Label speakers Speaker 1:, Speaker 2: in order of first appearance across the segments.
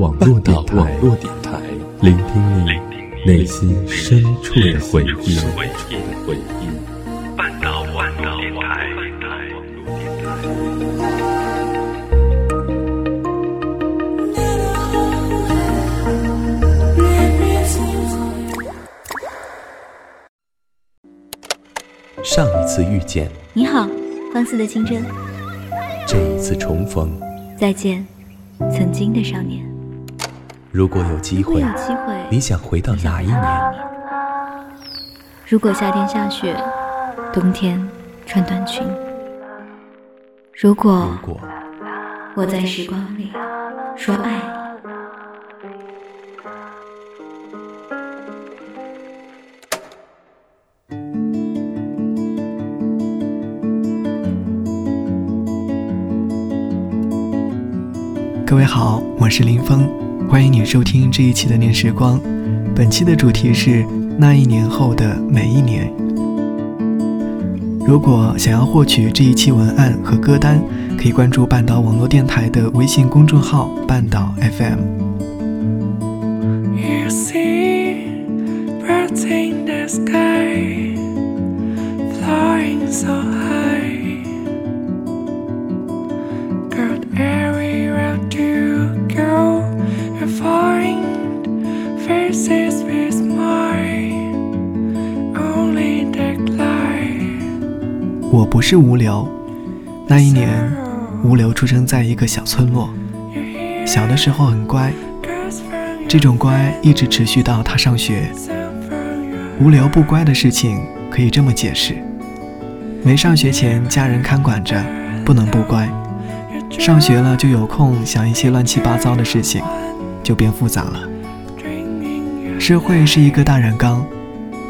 Speaker 1: 网络电台，聆听你内心深处的回忆。半岛网络电台。上一次遇见，
Speaker 2: 你好，放肆的清真。
Speaker 1: 这一次重逢，
Speaker 2: 再见，曾经的少年。
Speaker 1: 如果有机会，你想回到哪一年？
Speaker 2: 如果夏天下雪，冬天穿短裙。如果我在时光里说爱。
Speaker 3: 各位好，我是林峰，欢迎你收听这一期的念时光。本期的主题是那一年后的每一年。如果想要获取这一期文案和歌单，可以关注半岛网络电台的微信公众号“半岛 FM”。我不是无聊。那一年，无聊出生在一个小村落。小的时候很乖，这种乖一直持续到他上学。无聊不乖的事情可以这么解释：没上学前家人看管着，不能不乖；上学了就有空想一些乱七八糟的事情，就变复杂了。社会是一个大染缸，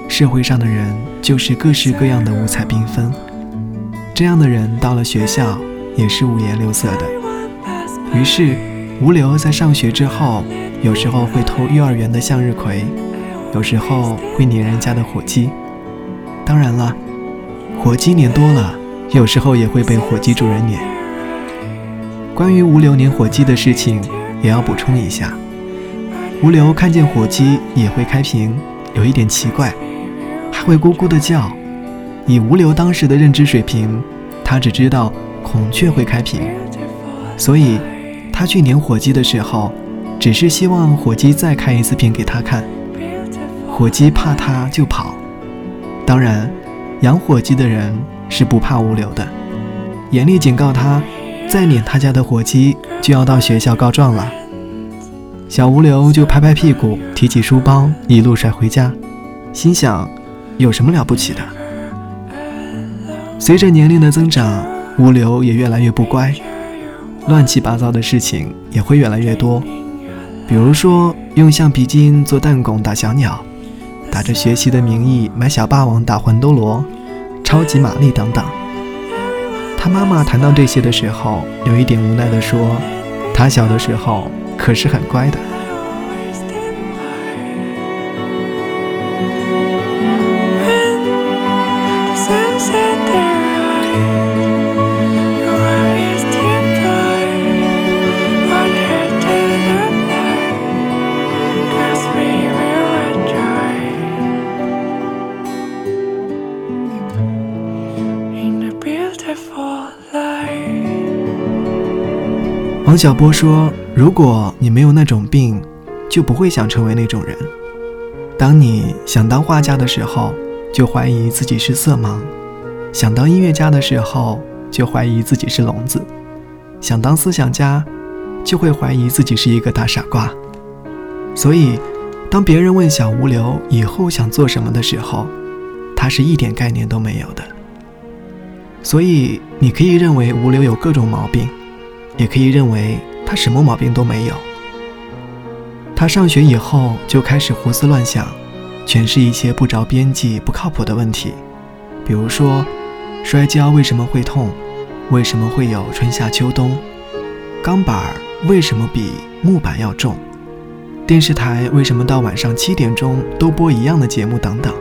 Speaker 3: 社会上的人就是各式各样的五彩缤纷。这样的人到了学校也是五颜六色的。于是，吴流在上学之后，有时候会偷幼儿园的向日葵，有时候会撵人家的火鸡。当然了，火鸡撵多了，有时候也会被火鸡主人撵。关于吴流粘火鸡的事情，也要补充一下：吴流看见火鸡也会开屏，有一点奇怪，还会咕咕的叫。以吴流当时的认知水平，他只知道孔雀会开屏，所以他去撵火鸡的时候，只是希望火鸡再开一次屏给他看。火鸡怕他就跑。当然，养火鸡的人是不怕吴流的，严厉警告他，再撵他家的火鸡就要到学校告状了。小吴流就拍拍屁股，提起书包，一路甩回家，心想：有什么了不起的？随着年龄的增长，物流也越来越不乖，乱七八糟的事情也会越来越多。比如说，用橡皮筋做弹弓打小鸟，打着学习的名义买小霸王打魂斗罗、超级玛丽等等。他妈妈谈到这些的时候，有一点无奈地说：“他小的时候可是很乖的。”王小波说：“如果你没有那种病，就不会想成为那种人。当你想当画家的时候，就怀疑自己是色盲；想当音乐家的时候，就怀疑自己是聋子；想当思想家，就会怀疑自己是一个大傻瓜。所以，当别人问小吴流以后想做什么的时候，他是一点概念都没有的。所以，你可以认为吴流有各种毛病。”也可以认为他什么毛病都没有。他上学以后就开始胡思乱想，全是一些不着边际、不靠谱的问题，比如说摔跤为什么会痛，为什么会有春夏秋冬，钢板为什么比木板要重，电视台为什么到晚上七点钟都播一样的节目等等。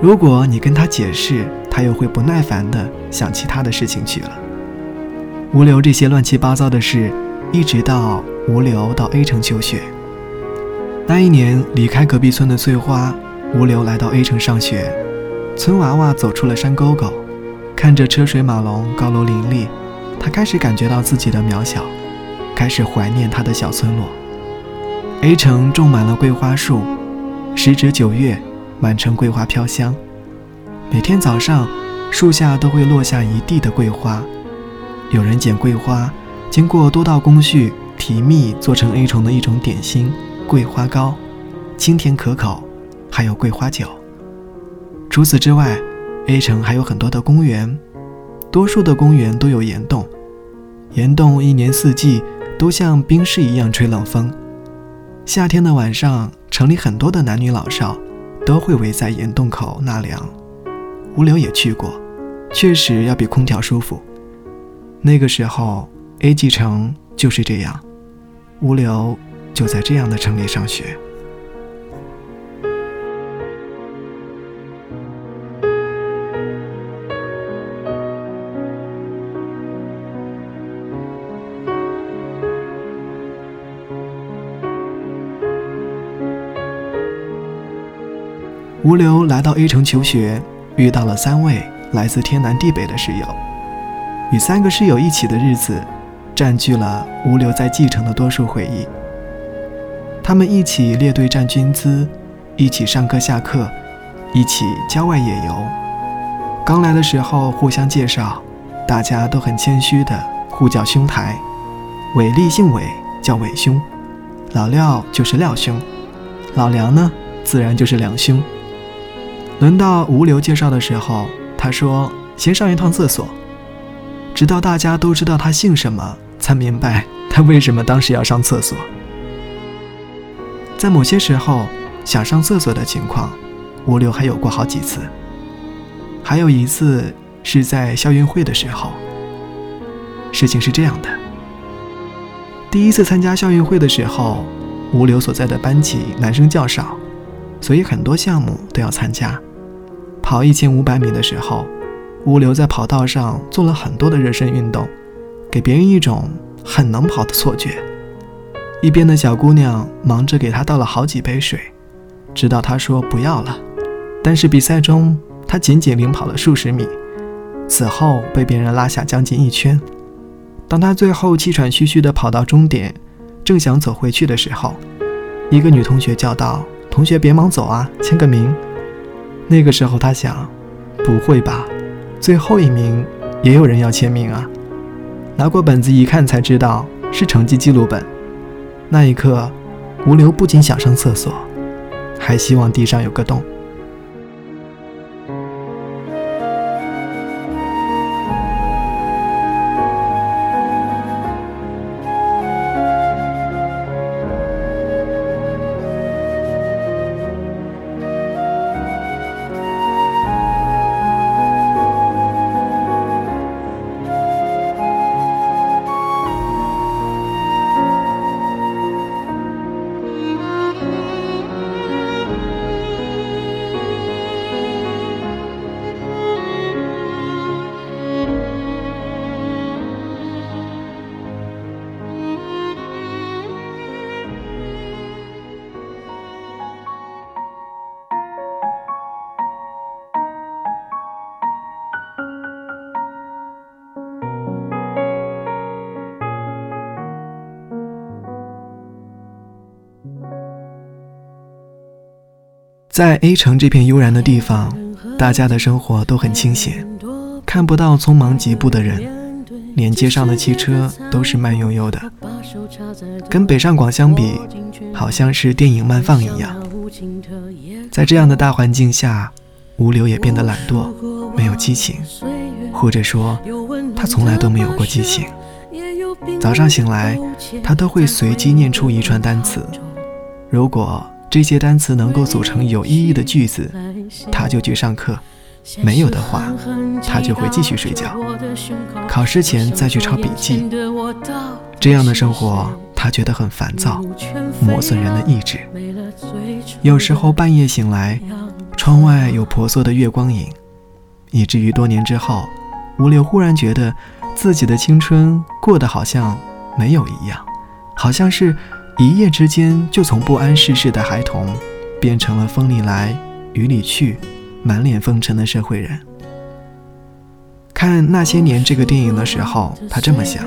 Speaker 3: 如果你跟他解释，他又会不耐烦地想其他的事情去了。无流这些乱七八糟的事，一直到吴流到 A 城求学。那一年，离开隔壁村的翠花，吴流来到 A 城上学。村娃娃走出了山沟沟，看着车水马龙、高楼林立，他开始感觉到自己的渺小，开始怀念他的小村落。A 城种满了桂花树，时值九月，满城桂花飘香。每天早上，树下都会落下一地的桂花，有人捡桂花，经过多道工序提蜜，做成 A 城的一种点心。桂花糕，清甜可口，还有桂花酒。除此之外，A 城还有很多的公园，多数的公园都有岩洞，岩洞一年四季都像冰室一样吹冷风。夏天的晚上，城里很多的男女老少都会围在岩洞口纳凉。吴流也去过，确实要比空调舒服。那个时候，A 级城就是这样，吴流。就在这样的城里上学。吴流来到 A 城求学，遇到了三位来自天南地北的室友。与三个室友一起的日子，占据了吴流在继承的多数回忆。他们一起列队站军姿，一起上课下课，一起郊外野游。刚来的时候互相介绍，大家都很谦虚的互叫兄台。伟立姓伟，叫伟兄；老廖就是廖兄；老梁呢，自然就是梁兄。轮到吴流介绍的时候，他说：“先上一趟厕所。”直到大家都知道他姓什么，才明白他为什么当时要上厕所。在某些时候，想上厕所的情况，吴流还有过好几次。还有一次是在校运会的时候。事情是这样的：第一次参加校运会的时候，吴流所在的班级男生较少，所以很多项目都要参加。跑一千五百米的时候，吴流在跑道上做了很多的热身运动，给别人一种很能跑的错觉。一边的小姑娘忙着给他倒了好几杯水，直到他说不要了。但是比赛中，他仅仅领跑了数十米，此后被别人拉下将近一圈。当他最后气喘吁吁地跑到终点，正想走回去的时候，一个女同学叫道：“同学别忙走啊，签个名。”那个时候他想，不会吧，最后一名也有人要签名啊？拿过本子一看，才知道是成绩记录本。那一刻，吴刘不仅想上厕所，还希望地上有个洞。在 A 城这片悠然的地方，大家的生活都很清闲，看不到匆忙疾步的人，连街上的汽车都是慢悠悠的。跟北上广相比，好像是电影慢放一样。在这样的大环境下，吴流也变得懒惰，没有激情，或者说，他从来都没有过激情。早上醒来，他都会随机念出一串单词，如果。这些单词能够组成有意义的句子，他就去上课；没有的话，他就会继续睡觉。考试前再去抄笔记。这样的生活，他觉得很烦躁，磨损人的意志。有时候半夜醒来，窗外有婆娑的月光影，以至于多年之后，吴流忽然觉得自己的青春过得好像没有一样，好像是一夜之间就从不谙世事的孩童，变成了风里来雨里去、满脸风尘的社会人。看那些年这个电影的时候，他这么想；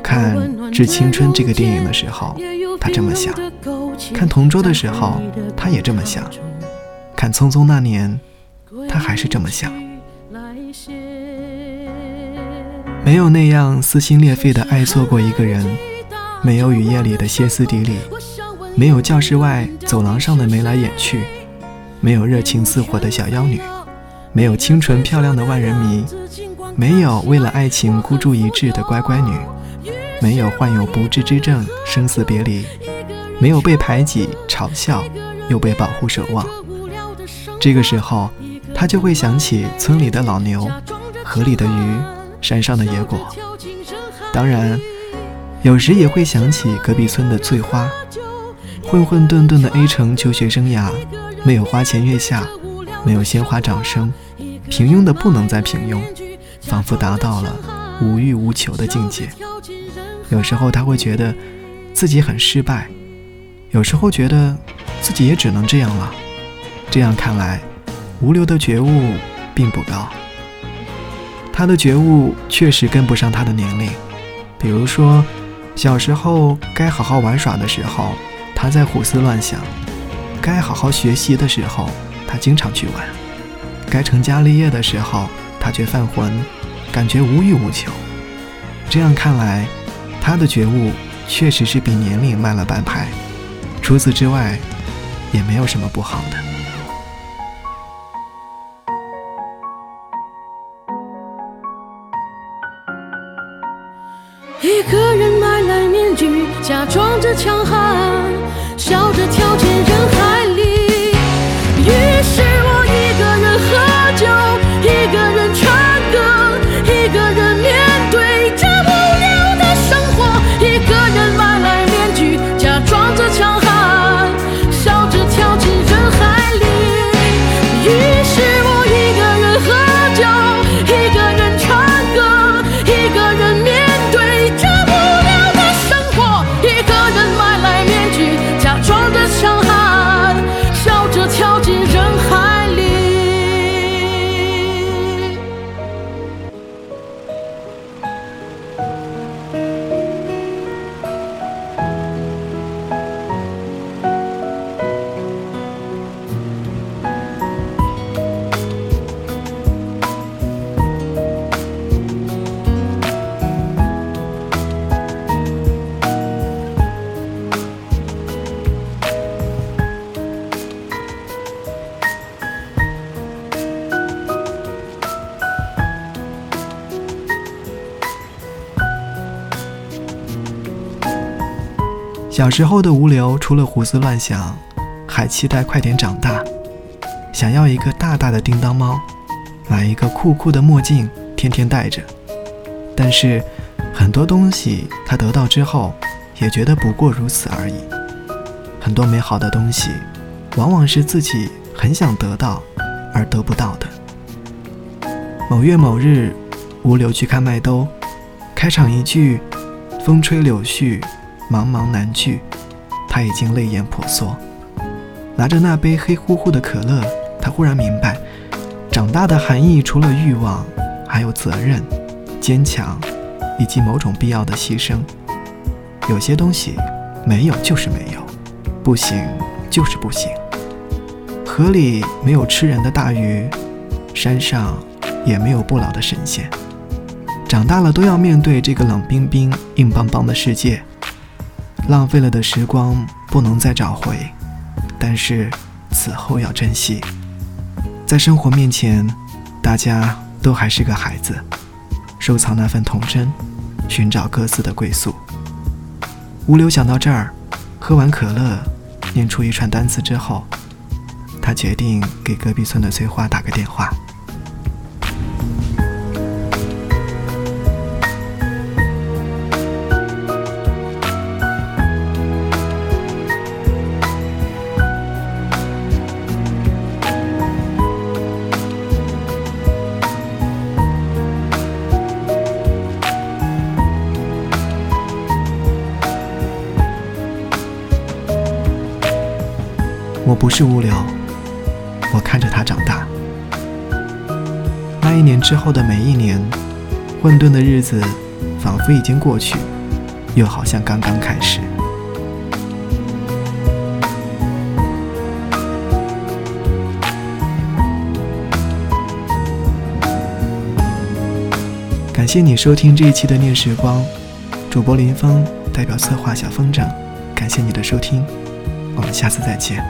Speaker 3: 看《致青春》这个电影的时候，他这么想；看《同桌》的时候，他也这么想；看《匆匆那年》，他还是这么想。没有那样撕心裂肺的爱错过一个人，没有雨夜里的歇斯底里，没有教室外走廊上的眉来眼去，没有热情似火的小妖女，没有清纯漂亮的万人迷，没有为了爱情孤注一掷的乖乖女，没有患有不治之症生死别离，没有被排挤嘲笑又被保护守望。这个时候，他就会想起村里的老牛，河里的鱼。山上的野果，当然，有时也会想起隔壁村的翠花。混混沌沌的 A 城求学生涯，没有花前月下，没有鲜花掌声，平庸的不能再平庸，仿佛达到了无欲无求的境界。有时候他会觉得自己很失败，有时候觉得自己也只能这样了。这样看来，无流的觉悟并不高。他的觉悟确实跟不上他的年龄，比如说，小时候该好好玩耍的时候，他在胡思乱想；该好好学习的时候，他经常去玩；该成家立业的时候，他却犯浑，感觉无欲无求。这样看来，他的觉悟确实是比年龄慢了半拍。除此之外，也没有什么不好的。
Speaker 4: 装着强悍，
Speaker 3: 小时候的无聊，除了胡思乱想，还期待快点长大，想要一个大大的叮当猫，买一个酷酷的墨镜，天天戴着。但是，很多东西他得到之后，也觉得不过如此而已。很多美好的东西，往往是自己很想得到而得不到的。某月某日，无聊去看麦兜，开场一句：“风吹柳絮。”茫茫难聚，他已经泪眼婆娑，拿着那杯黑乎乎的可乐，他忽然明白，长大的含义除了欲望，还有责任、坚强，以及某种必要的牺牲。有些东西没有就是没有，不行就是不行。河里没有吃人的大鱼，山上也没有不老的神仙。长大了都要面对这个冷冰冰、硬邦邦的世界。浪费了的时光不能再找回，但是此后要珍惜。在生活面前，大家都还是个孩子，收藏那份童真，寻找各自的归宿。无流想到这儿，喝完可乐，念出一串单词之后，他决定给隔壁村的翠花打个电话。我不是无聊，我看着他长大。那一年之后的每一年，混沌的日子仿佛已经过去，又好像刚刚开始。感谢你收听这一期的念时光，主播林峰代表策划小风筝，感谢你的收听，我们下次再见。